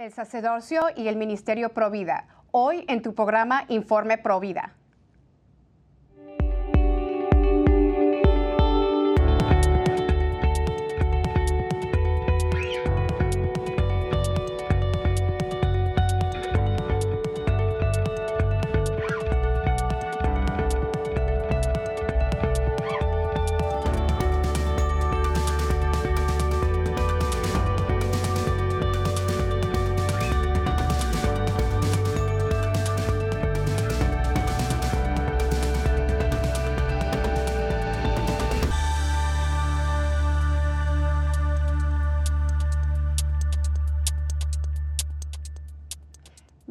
el sacerdocio y el ministerio Provida. Hoy en tu programa Informe Provida.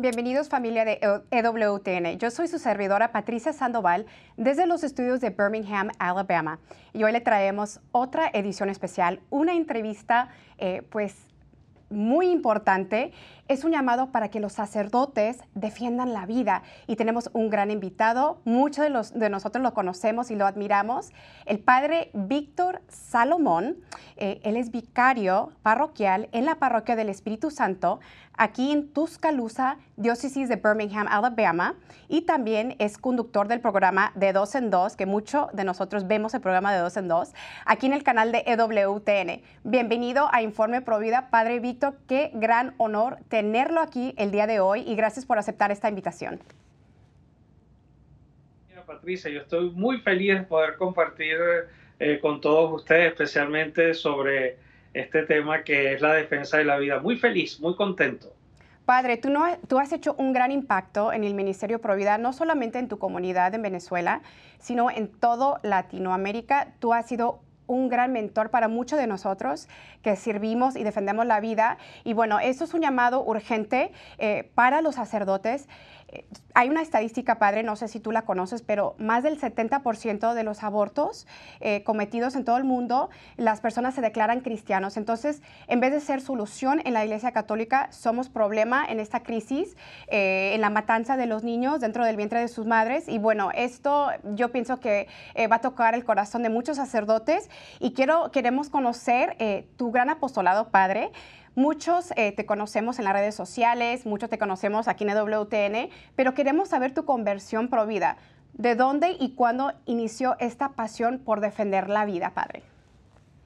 Bienvenidos familia de EWTN. Yo soy su servidora Patricia Sandoval desde los estudios de Birmingham, Alabama. Y hoy le traemos otra edición especial, una entrevista eh, pues muy importante. Es un llamado para que los sacerdotes defiendan la vida y tenemos un gran invitado. Muchos de, de nosotros lo conocemos y lo admiramos. El padre Víctor Salomón. Eh, él es vicario parroquial en la parroquia del Espíritu Santo aquí en Tuscaloosa, diócesis de Birmingham, Alabama, y también es conductor del programa de Dos en Dos, que muchos de nosotros vemos el programa de Dos en Dos, aquí en el canal de EWTN. Bienvenido a Informe Provida, Padre Víctor, qué gran honor tenerlo aquí el día de hoy y gracias por aceptar esta invitación. Patricia, yo estoy muy feliz de poder compartir eh, con todos ustedes, especialmente sobre este tema que es la defensa de la vida. Muy feliz, muy contento. Padre, tú, no, tú has hecho un gran impacto en el Ministerio Provida, no solamente en tu comunidad en Venezuela, sino en todo Latinoamérica. Tú has sido un gran mentor para muchos de nosotros que servimos y defendemos la vida. Y bueno, eso es un llamado urgente eh, para los sacerdotes hay una estadística, padre, no sé si tú la conoces, pero más del 70% de los abortos eh, cometidos en todo el mundo, las personas se declaran cristianos. Entonces, en vez de ser solución en la Iglesia Católica, somos problema en esta crisis, eh, en la matanza de los niños dentro del vientre de sus madres. Y bueno, esto yo pienso que eh, va a tocar el corazón de muchos sacerdotes y quiero, queremos conocer tu gran apostolado, padre. Muchos eh, te conocemos en las redes sociales, muchos te conocemos aquí en WTN, pero queremos saber tu conversión pro vida. ¿De dónde y cuándo inició esta pasión por defender la vida, Padre?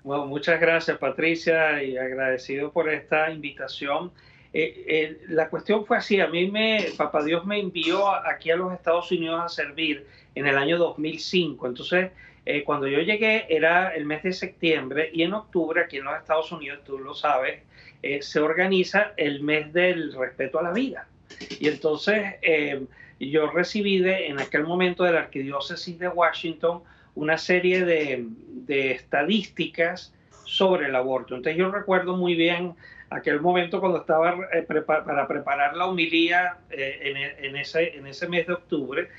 Bueno, muchas gracias, Patricia, y agradecido por esta invitación. Eh, eh, la cuestión fue así, a mí me, Papá Dios me envió aquí a los Estados Unidos a servir en el año 2005. Entonces, cuando yo llegué era el mes de septiembre y en octubre aquí en los Estados Unidos, tú lo sabes, eh, se organiza el mes del respeto a la vida. Y entonces eh, yo recibí de, en aquel momento de la Arquidiócesis de Washington una serie de, estadísticas sobre el aborto. Entonces yo recuerdo muy bien aquel momento cuando estaba eh, para preparar la homilía en, ese, en ese mes de octubre,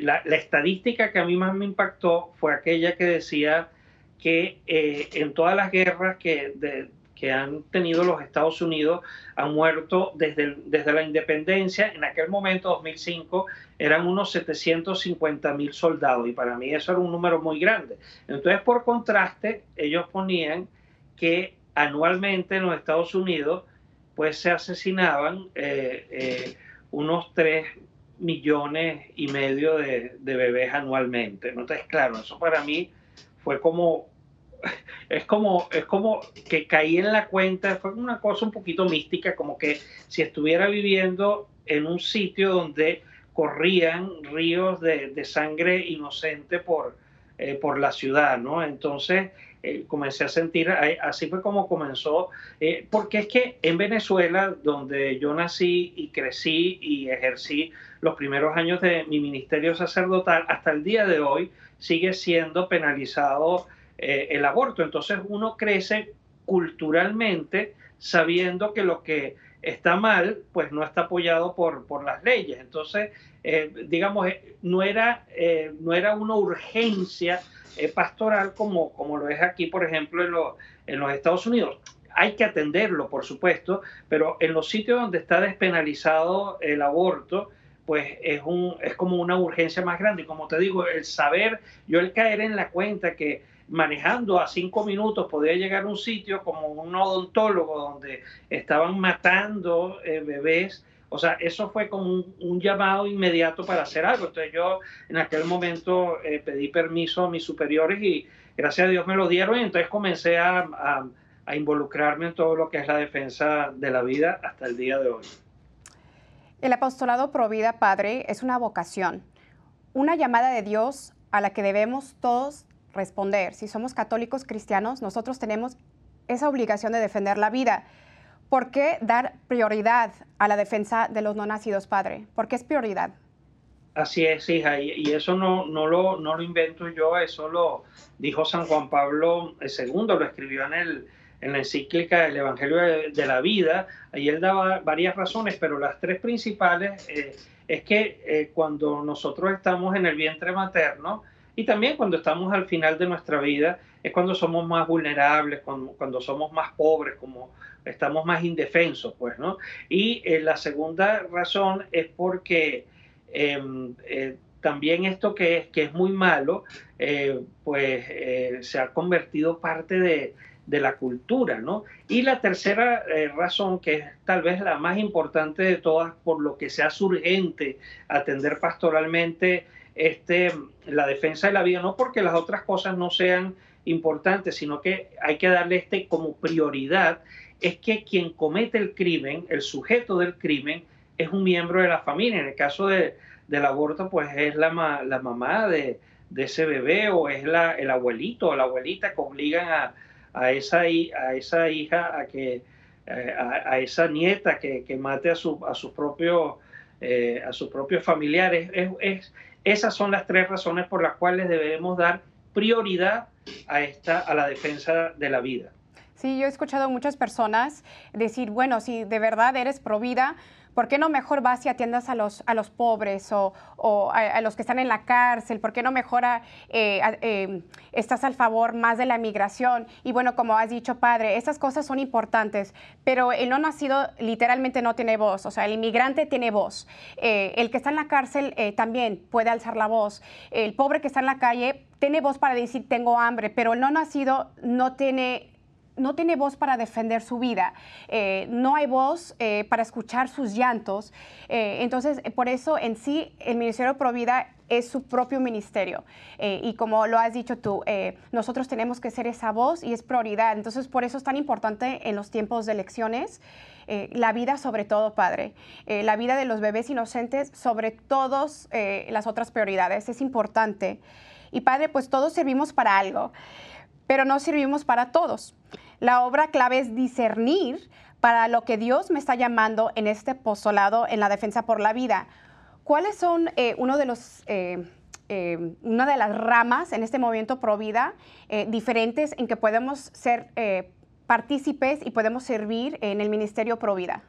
la, estadística que a mí más me impactó fue aquella que decía que en todas las guerras que han tenido los Estados Unidos han muerto desde, desde la independencia. En aquel momento, 2005, eran unos 750 mil soldados y para mí eso era un número muy grande. Entonces, por contraste, ellos ponían que anualmente en los Estados Unidos pues se asesinaban eh, eh, unos 3 millones y medio de, bebés anualmente. Entonces, claro, eso para mí fue como es como, es como que caí en la cuenta, fue una cosa un poquito mística, como que si estuviera viviendo en un sitio donde corrían ríos de, sangre inocente por, eh, por la ciudad, ¿no? Entonces eh, comencé a sentir, así fue como comenzó, eh, porque es que en Venezuela, donde yo nací y crecí y ejercí los primeros años de mi ministerio sacerdotal, hasta el día de hoy sigue siendo penalizado eh, el aborto. Entonces uno crece culturalmente sabiendo que lo que está mal, pues no está apoyado por, por las leyes. Entonces, eh, digamos, eh, no era, no era una urgencia pastoral como, como lo es aquí, por ejemplo, en, en los Estados Unidos. Hay que atenderlo, por supuesto, pero en los sitios donde está despenalizado el aborto, pues es, un, es como una urgencia más grande. Y como te digo, el saber, yo el caer en la cuenta que manejando a cinco minutos podía llegar a un sitio como un odontólogo donde estaban matando eh, bebés. O sea, eso fue como un, llamado inmediato para hacer algo. Entonces yo en aquel momento eh, pedí permiso a mis superiores y gracias a Dios me lo dieron y entonces comencé a, a involucrarme en todo lo que es la defensa de la vida hasta el día de hoy. El apostolado Provida Padre es una vocación, una llamada de Dios a la que debemos todos responder. Si somos católicos cristianos, nosotros tenemos esa obligación de defender la vida. ¿Por qué dar prioridad a la defensa de los no nacidos, padre? ¿Por qué es prioridad? Así es, hija, y, eso no, no, lo, no lo invento yo, eso lo dijo San Juan Pablo II, lo escribió en, el, en la encíclica El Evangelio de, la Vida, ahí él daba varias razones, pero las tres principales eh, es que eh, cuando nosotros estamos en el vientre materno, y también cuando estamos al final de nuestra vida es cuando somos más vulnerables, cuando, somos más pobres, como estamos más indefensos, pues, ¿no? Y eh, la segunda razón es porque em, eh, también esto que es, que es muy malo, eh, pues se ha convertido parte de, de, la cultura, ¿no? Y la tercera razón, que es tal vez la más importante de todas, por lo que sea urgente atender pastoralmente, este, la defensa de la vida, no porque las otras cosas no sean importantes, sino que hay que darle este como prioridad, es que quien comete el crimen, el sujeto del crimen, es un miembro de la familia. En el caso de, del aborto, pues es la, la mamá de, de, ese bebé o es la, el abuelito o la abuelita que obligan a, a, esa, a esa hija a que eh, a, esa nieta que, que, mate a, su, a sus propios eh, a sus propios familiares. es, esas son las tres razones por las cuales debemos dar prioridad a, esta, a la defensa de la vida. Sí, yo he escuchado a muchas personas decir, bueno, si de verdad eres pro vida, ¿Por qué no mejor vas y atiendas a los, a los pobres o, a, los que están en la cárcel? ¿Por qué no mejora, eh, eh, estás al favor más de la migración? Y bueno, como has dicho, padre, esas cosas son importantes, pero el no nacido literalmente no tiene voz, o sea, el inmigrante tiene voz. Eh, el que está en la cárcel también puede alzar la voz. El pobre que está en la calle tiene voz para decir tengo hambre, pero el no nacido no tiene no tiene voz para defender su vida, eh, no hay voz eh, para escuchar sus llantos. Eh, entonces, por eso en sí el Ministerio Provida es su propio ministerio. y como lo has dicho tú, nosotros tenemos que ser esa voz y es prioridad. Entonces, por eso es tan importante en los tiempos de elecciones. la vida sobre todo, Padre, la vida de los bebés inocentes sobre todas las otras prioridades, es importante. Y Padre, pues todos servimos para algo pero no servimos para todos. La obra clave es discernir para lo que Dios me está llamando en este postulado en la defensa por la vida. ¿Cuáles son eh, uno de los, eh, eh, una de las ramas en este movimiento pro vida diferentes en que podemos ser partícipes y podemos servir en el ministerio pro vida?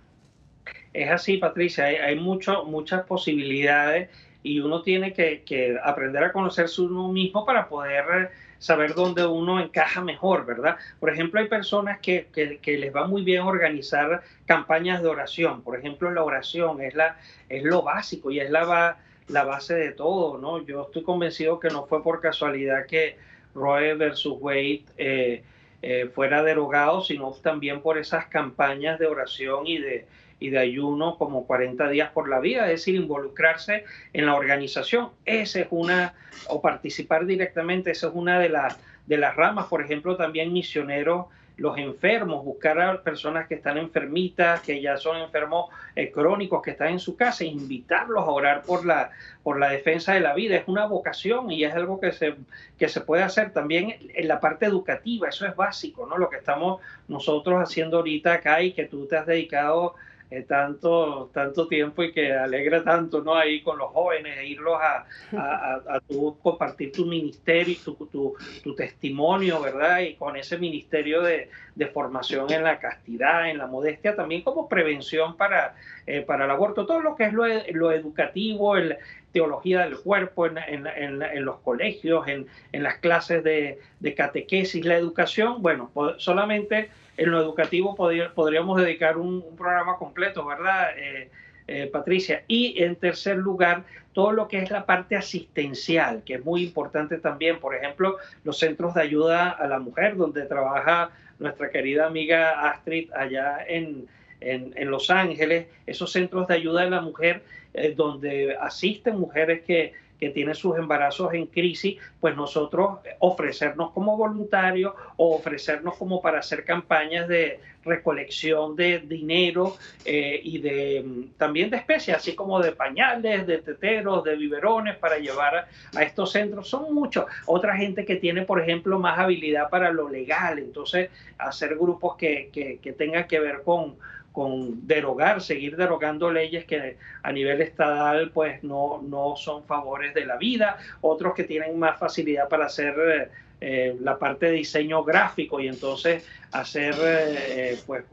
Es así, Patricia, hay, muchas posibilidades y uno tiene que, que aprender a conocerse uno mismo para poder saber dónde uno encaja mejor, ¿verdad? Por ejemplo, hay personas que, que, les va muy bien organizar campañas de oración. Por ejemplo, la oración es, la, es lo básico y es la, la base de todo, ¿no? Yo estoy convencido que no fue por casualidad que Roe versus Wade eh, eh, fuera derogado, sino también por esas campañas de oración y de, y de ayuno como 40 días por la vida, es decir, involucrarse en la organización. Esa es una, o participar directamente, esa es una de las, de las ramas, por ejemplo, también misioneros los enfermos, buscar a personas que están enfermitas, que ya son enfermos eh, crónicos, que están en su casa, invitarlos a orar por la, por la defensa de la vida. Es una vocación y es algo que se, que se puede hacer también en la parte educativa, eso es básico, ¿no? Lo que estamos nosotros haciendo ahorita acá y que tú te has dedicado eh, tanto, tanto tiempo y que alegra tanto, ¿no? Ahí con los jóvenes, e irlos a, a, tu, compartir tu ministerio, tu, tu, tu, testimonio, ¿verdad? Y con ese ministerio de, de, formación en la castidad, en la modestia, también como prevención para, eh, para el aborto, todo lo que es lo, lo educativo, el, teología del cuerpo en, en, en, en los colegios, en, las clases de, de, catequesis, la educación, bueno, solamente en lo educativo podríamos dedicar un, programa completo, ¿verdad? Eh, eh, Patricia. Y en tercer lugar, todo lo que es la parte asistencial, que es muy importante también. Por ejemplo, los centros de ayuda a la mujer, donde trabaja nuestra querida amiga Astrid allá en, en, Los Ángeles, esos centros de ayuda a la mujer, eh, donde asisten mujeres que que tiene sus embarazos en crisis, pues nosotros ofrecernos como voluntarios o ofrecernos como para hacer campañas de recolección de dinero eh, y de mm, también de especies, así como de pañales, de teteros, de biberones para llevar a, estos centros. Son muchos. Otra gente que tiene, por ejemplo, más habilidad para lo legal, entonces hacer grupos que, que, que tengan que ver con, con derogar, seguir derogando leyes que a nivel estatal pues no, no son favores de la vida, otros que tienen más facilidad para hacer eh, eh, la parte de diseño gráfico y entonces hacer eh, pues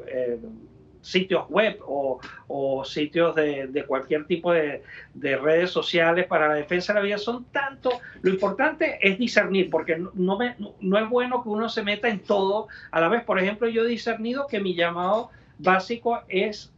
sitios web o, sitios de, cualquier tipo de, redes sociales para la defensa de la vida son tanto. Lo importante es discernir, porque no, no es bueno que uno se meta en todo a la vez. Por ejemplo, yo he discernido que mi llamado básico es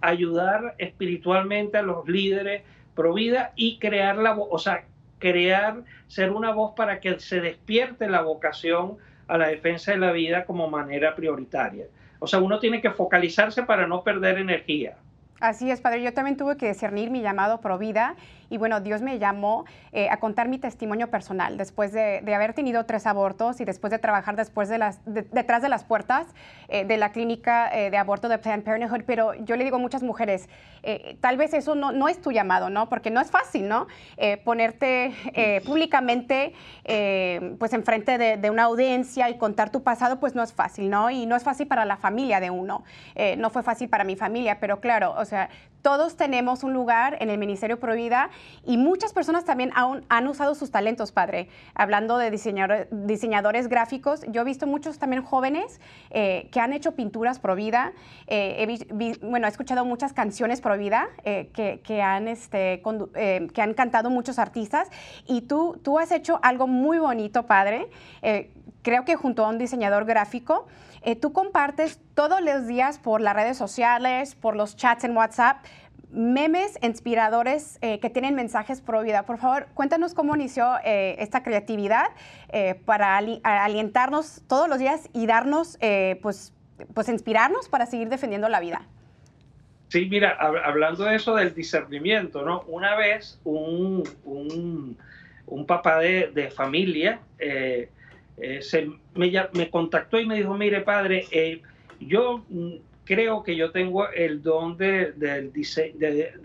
ayudar espiritualmente a los líderes pro vida y crear la voz, o sea, crear, ser una voz para que se despierte la vocación a la defensa de la vida como manera prioritaria. O sea, uno tiene que focalizarse para no perder energía. Así es, Padre. Yo también tuve que discernir mi llamado pro vida y bueno, Dios me llamó eh, a contar mi testimonio personal después de, haber tenido tres abortos y después de trabajar después de detrás de las puertas eh, de la clínica eh, de aborto de Planned Parenthood. Pero yo le digo a muchas mujeres, tal vez eso no, no, es tu llamado, ¿no? Porque no es fácil, ¿no? ponerte públicamente pues enfrente de, de, una audiencia y contar tu pasado, pues no es fácil, ¿no? Y no es fácil para la familia de uno. no fue fácil para mi familia, pero claro, o sea, todos tenemos un lugar en el Ministerio Provida y muchas personas también aún han usado sus talentos, padre. Hablando de diseñadores gráficos, yo he visto muchos también jóvenes eh, que han hecho pinturas Provida. Eh, he, bueno, he escuchado muchas canciones Provida eh, que, han, este, que han cantado muchos artistas y tú, tú has hecho algo muy bonito, padre. Creo que junto a un diseñador gráfico, eh, tú compartes todos los días por las redes sociales, por los chats en WhatsApp, memes inspiradores eh, que tienen mensajes pro vida. Por favor, cuéntanos cómo inició eh, esta creatividad para alientarnos todos los días y darnos, pues, pues inspirarnos para seguir defendiendo la vida. Sí, mira, hablando de eso del discernimiento, ¿no? Una vez un, un, papá de, de familia eh, se, me, contactó y me dijo, mire padre, eh, yo mm, creo que yo tengo el don de,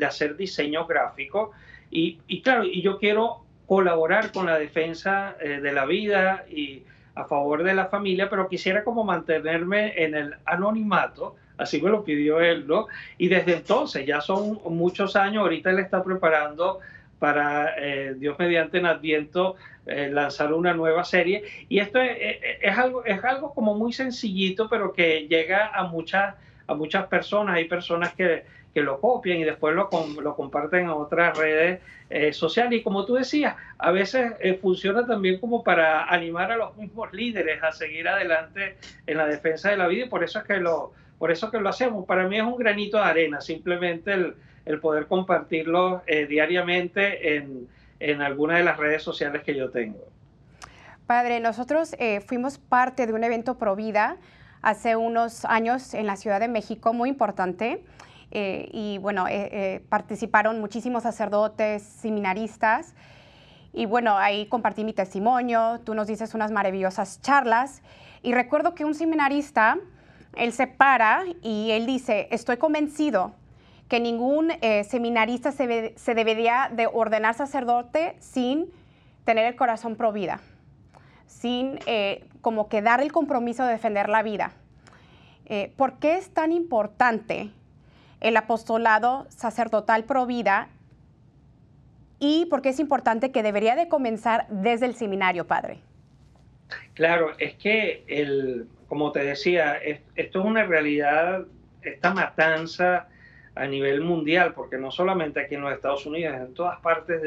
hacer diseño gráfico y, y, claro, y yo quiero colaborar con la defensa eh, de la vida y a favor de la familia, pero quisiera como mantenerme en el anonimato, así me lo pidió él, ¿no? Y desde entonces, ya son muchos años, ahorita él está preparando para Dios mediante en Adviento eh, lanzar una nueva serie. Y esto es, algo, es algo como muy sencillito, pero que llega a muchas, a muchas personas. Hay personas que, que lo copian y después lo, lo comparten a otras redes eh, sociales. Y como tú decías, a veces eh, funciona también como para animar a los mismos líderes a seguir adelante en la defensa de la vida y por eso es que lo, por eso que lo hacemos. Para mí es un granito de arena, simplemente el, el poder compartirlo diariamente en, en alguna de las redes sociales que yo tengo. Padre, nosotros eh, fuimos parte de un evento Pro Vida hace unos años en la Ciudad de México, muy importante. Eh, y bueno, eh, participaron muchísimos sacerdotes, seminaristas. Y bueno, ahí compartí mi testimonio, tú nos dices unas maravillosas charlas. Y recuerdo que un seminarista, él se para y él dice, estoy convencido que ningún eh, seminarista se, debería de ordenar sacerdote sin tener el corazón pro vida, sin eh, como que dar el compromiso de defender la vida. Eh, ¿Por qué es tan importante el apostolado sacerdotal pro vida y por qué es importante que debería de comenzar desde el seminario, padre? Claro, es que, el, como te decía, esto es una realidad, esta matanza a nivel mundial, porque no solamente aquí en los Estados Unidos, en todas partes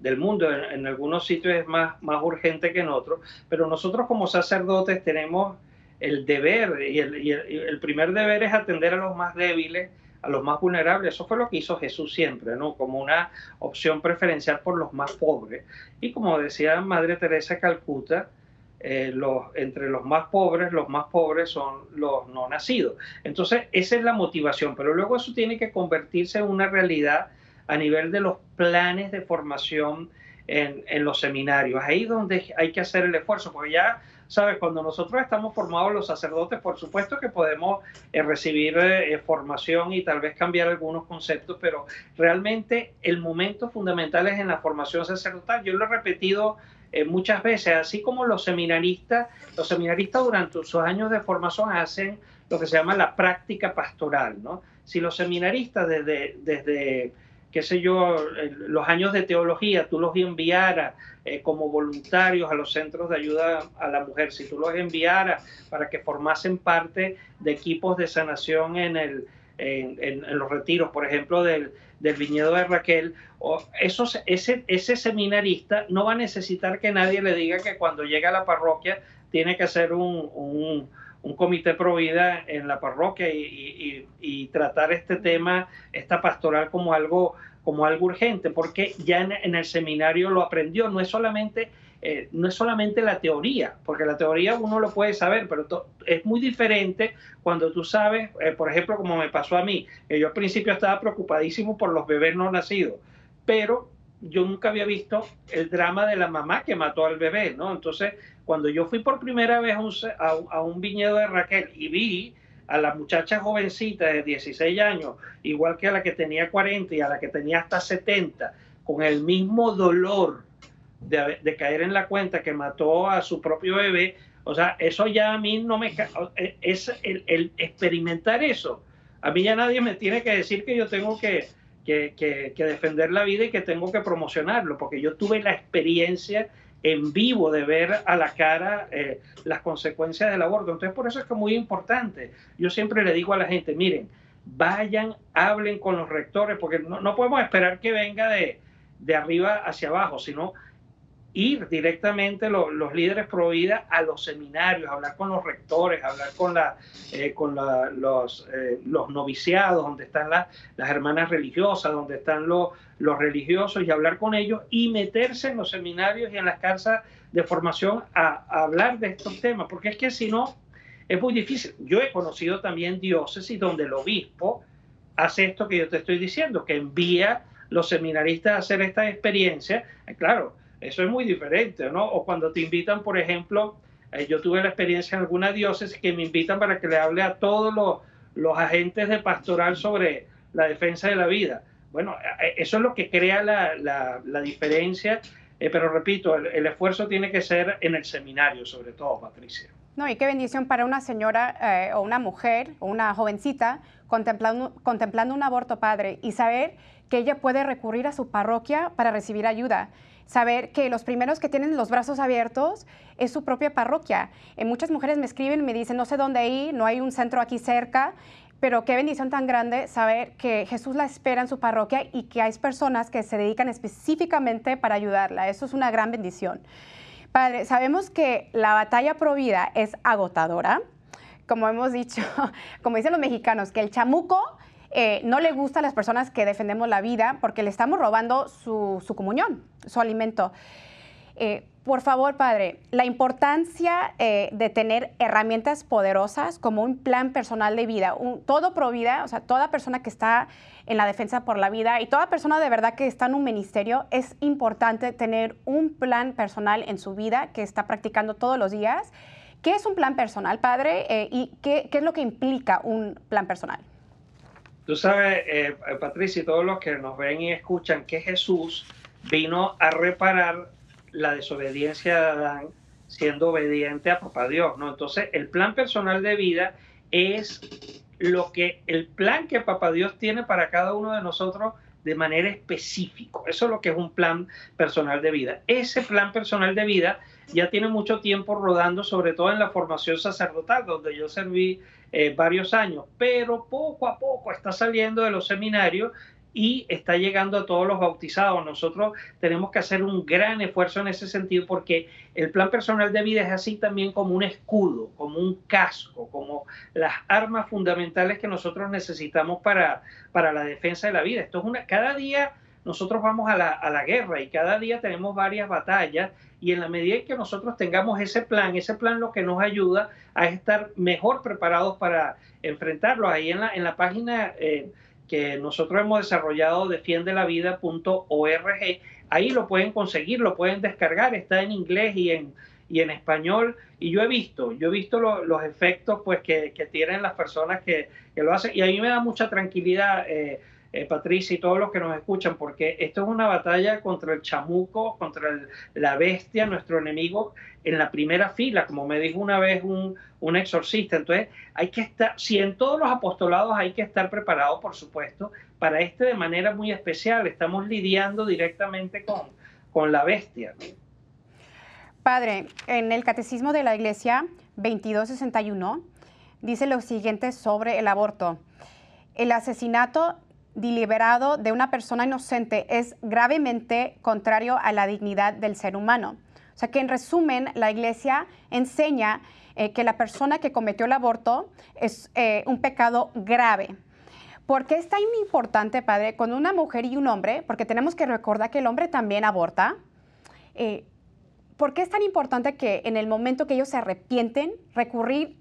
del mundo, en, algunos sitios es más, más urgente que en otros, pero nosotros como sacerdotes tenemos el deber, y el, primer deber es atender a los más débiles, a los más vulnerables. Eso fue lo que hizo Jesús siempre, ¿no? Como una opción preferencial por los más pobres. Y como decía Madre Teresa Calcuta, eh, los, entre los más pobres, los más pobres son los no nacidos. Entonces, esa es la motivación, pero luego eso tiene que convertirse en una realidad a nivel de los planes de formación en, en los seminarios. Ahí donde hay que hacer el esfuerzo, porque ya ¿sabes? Cuando nosotros estamos formados los sacerdotes, por supuesto que podemos eh, recibir eh, formación y tal vez cambiar algunos conceptos, pero realmente el momento fundamental es en la formación sacerdotal. Yo lo he repetido eh, muchas veces, así como los seminaristas, los seminaristas durante sus años de formación hacen lo que se llama la práctica pastoral, ¿no? Si los seminaristas desde, desde qué sé yo, los años de teología, tú los enviaras eh, como voluntarios a los centros de ayuda a la mujer, si tú los enviaras para que formasen parte de equipos de sanación en, el, en, los retiros, por ejemplo, del, del viñedo de Raquel, o esos, ese, ese seminarista no va a necesitar que nadie le diga que cuando llega a la parroquia tiene que hacer un, un comité pro vida en la parroquia y, tratar este tema, esta pastoral como algo, como algo urgente, porque ya en, el seminario lo aprendió, no es solamente... Eh, no es solamente la teoría, porque la teoría uno lo puede saber, pero es muy diferente cuando tú sabes, eh, por ejemplo, como me pasó a mí, que yo al principio estaba preocupadísimo por los bebés no nacidos, pero yo nunca había visto el drama de la mamá que mató al bebé, ¿no? Entonces, cuando yo fui por primera vez a un, viñedo de Raquel y vi a la muchacha jovencita de 16 años, igual que a la que tenía 40 y a la que tenía hasta 70, con el mismo dolor de, caer en la cuenta que mató a su propio bebé, o sea, eso ya a mí no me... E, es el experimentar eso. A mí ya nadie me tiene que decir que yo tengo que que, defender la vida y que tengo que promocionarlo, porque yo tuve la experiencia en vivo de ver a la cara eh, las consecuencias del aborto. Entonces, por eso es que es muy importante. Yo siempre le digo a la gente, miren, vayan, hablen con los rectores, porque no, no podemos esperar que venga de, de arriba hacia abajo, sino ir directamente los líderes pro a los seminarios, hablar con los rectores, hablar con, la, eh, con los, eh, los noviciados, donde están las hermanas religiosas, donde están los, religiosos, y hablar con ellos y meterse en los seminarios y en las casas de formación a, a hablar de estos temas, porque es que si no, es muy difícil. Yo he conocido también diócesis donde el obispo hace esto que yo te estoy diciendo, que envía los seminaristas a hacer esta experiencia. Claro, eso es muy diferente, ¿no? O cuando te invitan, por ejemplo, eh, yo tuve la experiencia en alguna diócesis que me invitan para que le hable a todos los, los agentes de pastoral sobre la defensa de la vida. Bueno, eh, eso es lo que crea la, la, diferencia, eh, pero repito, el, esfuerzo tiene que ser en el seminario, sobre todo, Patricia. No, y qué bendición para una señora o una mujer o una jovencita contemplando, contemplando un aborto padre y saber que ella puede recurrir a su parroquia para recibir ayuda saber que los primeros que tienen los brazos abiertos es su propia parroquia. Eh, muchas mujeres me escriben me dicen, no sé dónde ir, no hay un centro aquí cerca, pero qué bendición tan grande saber que Jesús la espera en su parroquia y que hay personas que se dedican específicamente para ayudarla. Eso es una gran bendición. Padre, sabemos que la batalla pro vida es agotadora. Como hemos dicho, como dicen los mexicanos, que el chamuco eh, no le gusta a las personas que defendemos la vida porque le estamos robando su, comunión, su alimento. Eh, por favor, Padre, la importancia eh, de tener herramientas poderosas como un plan personal de vida, todo pro vida, o sea, toda persona que está en la defensa por la vida y toda persona de verdad que está en un ministerio, es importante tener un plan personal en su vida que está practicando todos los días. ¿Qué es un plan personal, Padre? ¿Y qué, qué es lo que implica un plan personal? Tú sabes, eh, Patricia, y todos los que nos ven y escuchan, que Jesús vino a reparar la desobediencia de Adán siendo obediente a papá Dios, ¿no? Entonces, el plan personal de vida es lo que el plan que papá Dios tiene para cada uno de nosotros de manera específica. Eso es lo que es un plan personal de vida. Ese plan personal de vida ya tiene mucho tiempo rodando, sobre todo en la formación sacerdotal, donde yo serví eh, varios años, pero poco a poco está saliendo de los seminarios y está llegando a todos los bautizados. Nosotros tenemos que hacer un gran esfuerzo en ese sentido porque el plan personal de vida es así también como un escudo, como un casco, como las armas fundamentales que nosotros necesitamos para, para la defensa de la vida. Esto es una, cada día nosotros vamos a la, a la guerra y cada día tenemos varias batallas y en la medida en que nosotros tengamos ese plan, ese plan lo que nos ayuda a estar mejor preparados para enfrentarlo. Ahí en la, en la página eh, que nosotros hemos desarrollado, defiendelavida.org, ahí lo pueden conseguir, lo pueden descargar, está en inglés y en, y en español. Y yo he visto, yo he visto los efectos pues, que, que, tienen las personas que, que, lo hacen y a mí me da mucha tranquilidad. Eh, eh, Patricia y todos los que nos escuchan, porque esto es una batalla contra el chamuco, contra la bestia, nuestro enemigo, en la primera fila, como me dijo una vez un, exorcista. Entonces, hay que estar, si en todos los apostolados hay que estar preparados, por supuesto, para este de manera muy especial. Estamos lidiando directamente con, con la bestia. Padre, en el Catecismo de la Iglesia 2261 dice lo siguiente sobre el aborto. El asesinato deliberado de una persona inocente es gravemente contrario a la dignidad del ser humano. O sea que en resumen, la Iglesia enseña eh, que la persona que cometió el aborto es eh, un pecado grave. ¿Por qué es tan importante, padre, cuando una mujer y un hombre, porque tenemos que recordar que el hombre también aborta, eh, ¿por qué es tan importante que en el momento que ellos se arrepienten, recurrir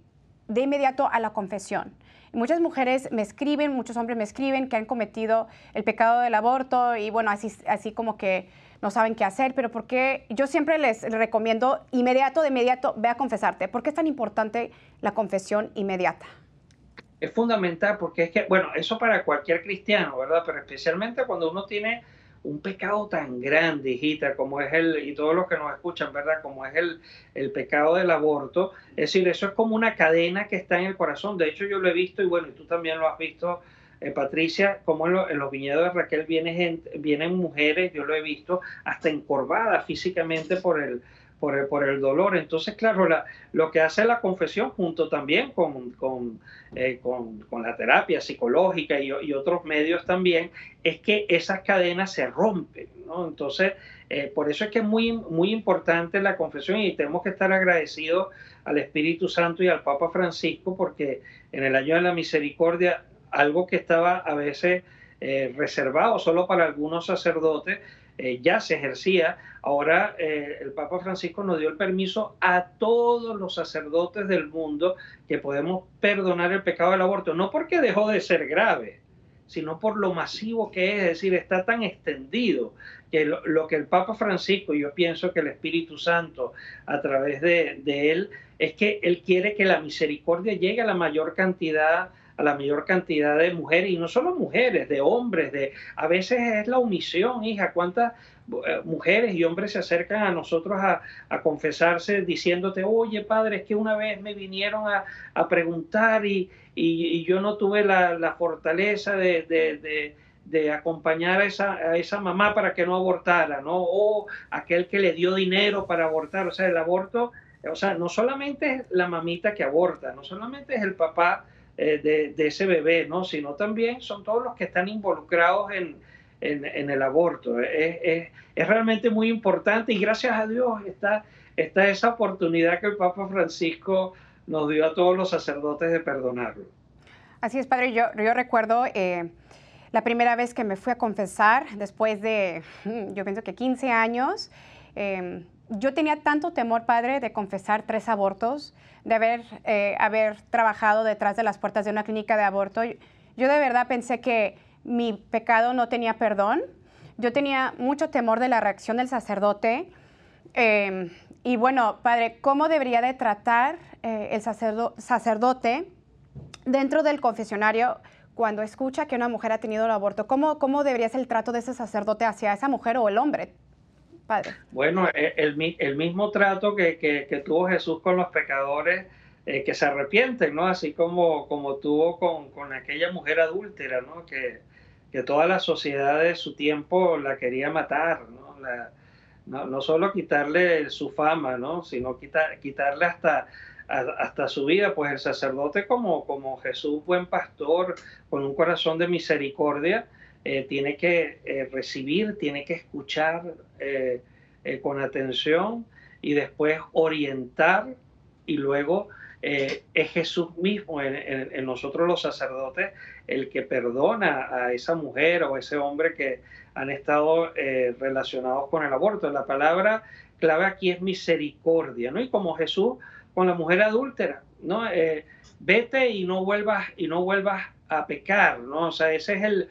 de inmediato a la confesión? Muchas mujeres me escriben, muchos hombres me escriben que han cometido el pecado del aborto y bueno, así, así como que no saben qué hacer, pero porque yo siempre les recomiendo inmediato, de inmediato, ve a confesarte. ¿Por qué es tan importante la confesión inmediata? Es fundamental porque es que, bueno, eso para cualquier cristiano, ¿verdad? Pero especialmente cuando uno tiene un pecado tan grande, hijita, como es el, y todos los que nos escuchan, ¿verdad? Como es el, el pecado del aborto. Es decir, eso es como una cadena que está en el corazón. De hecho, yo lo he visto, y bueno, y tú también lo has visto, eh, Patricia, como en, los viñedos de Raquel vienen, vienen mujeres, yo lo he visto, hasta encorvadas físicamente por el, por el, por el dolor. Entonces, claro, la, lo que hace la confesión junto también con, con, eh, con, la terapia psicológica y, otros medios también, es que esas cadenas se rompen. Entonces, eh, por eso es que es muy, muy importante la confesión y tenemos que estar agradecidos al Espíritu Santo y al Papa Francisco porque en el año de la misericordia, algo que estaba a veces eh, reservado solo para algunos sacerdotes, eh, ya se ejercía. Ahora eh, el Papa Francisco nos dio el permiso a todos los sacerdotes del mundo que podemos perdonar el pecado del aborto, no porque dejó de ser grave, sino por lo masivo que es, es decir, está tan extendido que lo, que el Papa Francisco, yo pienso que el Espíritu Santo a través de, de él, es que él quiere que la misericordia llegue a la mayor cantidad a la mayor cantidad de mujeres, y no solo mujeres, de hombres, de a veces es la omisión, hija, cuántas eh, mujeres y hombres se acercan a nosotros a, a confesarse diciéndote, oye padre, es que una vez me vinieron a, a preguntar y, y, yo no tuve la, la fortaleza de, de, de de acompañar a esa, a esa mamá para que no abortara, ¿no? O aquel que le dio dinero para abortar. O sea, el aborto, o sea, no solamente es la mamita que aborta, no solamente es el papá eh, de, ese bebé, ¿no? sino también son todos los que están involucrados en, en, el aborto. Es, es, es, realmente muy importante y gracias a Dios está, está esa oportunidad que el Papa Francisco nos dio a todos los sacerdotes de perdonarlo. Así es, padre. Yo, yo recuerdo eh, la primera vez que me fui a confesar, después de, yo pienso que 15 años, eh, yo tenía tanto temor, padre, de confesar tres abortos, de haber, eh, haber trabajado detrás de las puertas de una clínica de aborto. Yo de verdad pensé que mi pecado no tenía perdón. Yo tenía mucho temor de la reacción del sacerdote. Eh, y bueno, padre, ¿cómo debería de tratar eh, el sacerdo sacerdote dentro del confesionario cuando escucha que una mujer ha tenido el aborto? ¿Cómo, ¿Cómo debería ser el trato de ese sacerdote hacia esa mujer o el hombre? Bueno, e, el, mismo trato que, tuvo Jesús con los pecadores eh, que se arrepienten, ¿no? Así como, tuvo con, aquella mujer adúltera, ¿no? Que, toda la sociedad de su tiempo la quería matar, ¿no? Solo quitarle su fama, ¿no? Sino quitar, quitarle hasta, su vida, pues el sacerdote como Jesús, buen pastor, con un corazón de misericordia, eh, tiene que eh, recibir, tiene que escuchar con atención y después orientar y luego es Jesús mismo en, nosotros los sacerdotes el que perdona a esa mujer o ese hombre que han estado relacionados con el aborto. La palabra clave aquí es misericordia, ¿no? Y como Jesús con la mujer adúltera, ¿no? Eh, vete y no vuelvas y no vuelvas a pecar, ¿no? O sea, ese es el,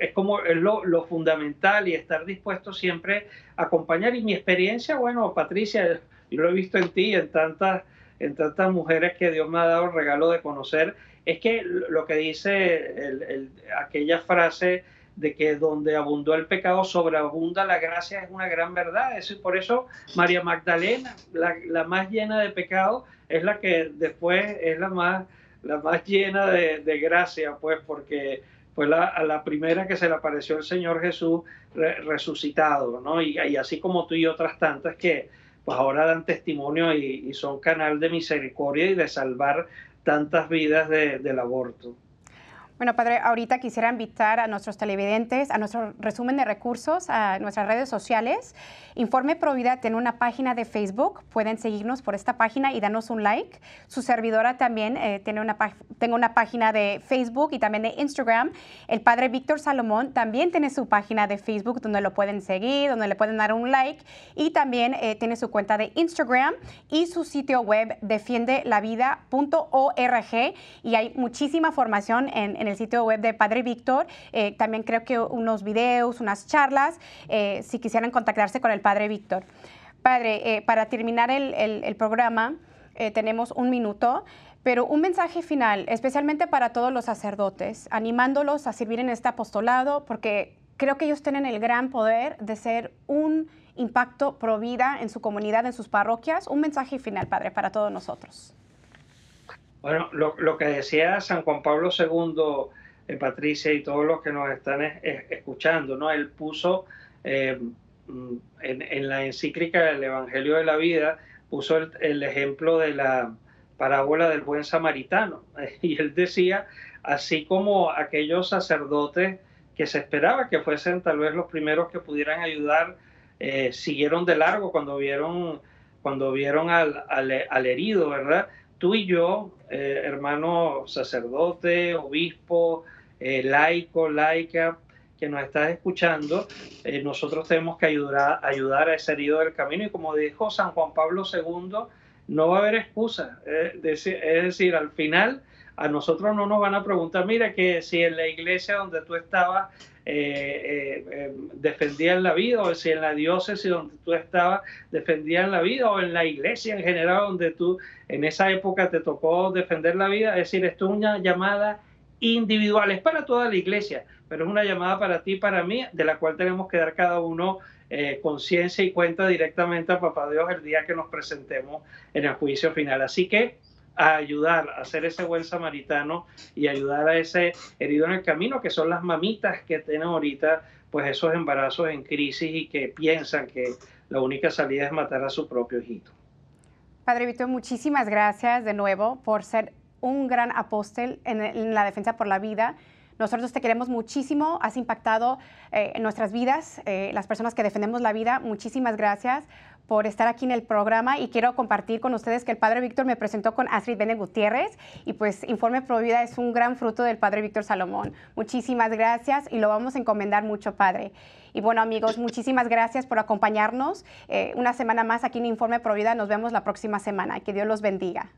es como lo, lo, fundamental y estar dispuesto siempre a acompañar. Y mi experiencia, bueno, Patricia, yo lo he visto en ti, en tantas, en tantas mujeres que Dios me ha dado el regalo de conocer, es que lo que dice aquella frase de que donde abundó el pecado sobreabunda la gracia es una gran verdad. Eso, y por eso María Magdalena, la, más llena de pecado, es la que después es la más, la más llena de, gracia, pues porque fue la, la primera que se le apareció el Señor Jesús resucitado, ¿no? Y, así como tú y otras tantas que pues ahora dan testimonio y, son canal de misericordia y de salvar tantas vidas del aborto. Bueno, padre, ahorita quisiera invitar a nuestros televidentes a nuestro resumen de recursos, a nuestras redes sociales. Informe Provida tiene una página de Facebook, pueden seguirnos por esta página y darnos un like. Su servidora también eh, tiene una, tengo una página de Facebook y también de Instagram. El padre Víctor Salomón también tiene su página de Facebook donde lo pueden seguir, donde le pueden dar un like y también eh, tiene su cuenta de Instagram y su sitio web defiendelavida.org y hay muchísima formación en, en el sitio web de Padre Víctor. Eh, también creo que unos videos, unas charlas, eh, si quisieran contactarse con el Padre Víctor. Padre, eh, para terminar el, el programa, tenemos un minuto pero un mensaje final, especialmente para todos los sacerdotes, animándolos a servir en este apostolado, porque creo que ellos tienen el gran poder de ser un impacto pro vida en su comunidad, en sus parroquias. Un mensaje final, Padre, para todos nosotros. Bueno, lo, que decía San Juan Pablo II, eh, Patricia, y todos los que nos están escuchando, ¿no? Él puso eh, mm, en, la encíclica del Evangelio de la Vida, puso el, ejemplo de la parábola del buen samaritano. Y él decía, así como aquellos sacerdotes que se esperaba que fuesen tal vez los primeros que pudieran ayudar, eh, siguieron de largo cuando vieron, cuando vieron al, al herido, ¿verdad? Tú y yo, eh, hermano sacerdote, obispo, eh, laico, laica, que nos estás escuchando, eh, nosotros tenemos que ayudar, ayudar a ese herido del camino. Y como dijo San Juan Pablo II, no va a haber excusa. es decir, al final a nosotros no nos van a preguntar, mira que si en la iglesia donde tú estabas eh, eh, defendían la vida, o si en la diócesis donde tú estabas defendían la vida, o en la iglesia en general donde tú en esa época te tocó defender la vida. Es decir, esto es una llamada individual, es para toda la iglesia, pero es una llamada para ti y para mí, de la cual tenemos que dar cada uno eh, conciencia y cuenta directamente a Papá Dios el día que nos presentemos en el juicio final. Así que a ayudar a ser ese buen samaritano y ayudar a ese herido en el camino, que son las mamitas que tienen ahorita pues esos embarazos en crisis y que piensan que la única salida es matar a su propio hijito. Padre Víctor, muchísimas gracias de nuevo por ser un gran apóstol en, la defensa por la vida. Nosotros te queremos muchísimo, has impactado eh, en nuestras vidas, eh, las personas que defendemos la vida. Muchísimas gracias por estar aquí en el programa y quiero compartir con ustedes que el Padre Víctor me presentó con Astrid Bene Gutiérrez y pues Informe Pro Vida es un gran fruto del Padre Víctor Salomón. Muchísimas gracias y lo vamos a encomendar mucho, Padre. Y bueno, amigos, muchísimas gracias por acompañarnos. Eh, una semana más aquí en Informe Pro Vida. Nos vemos la próxima semana. Que Dios los bendiga.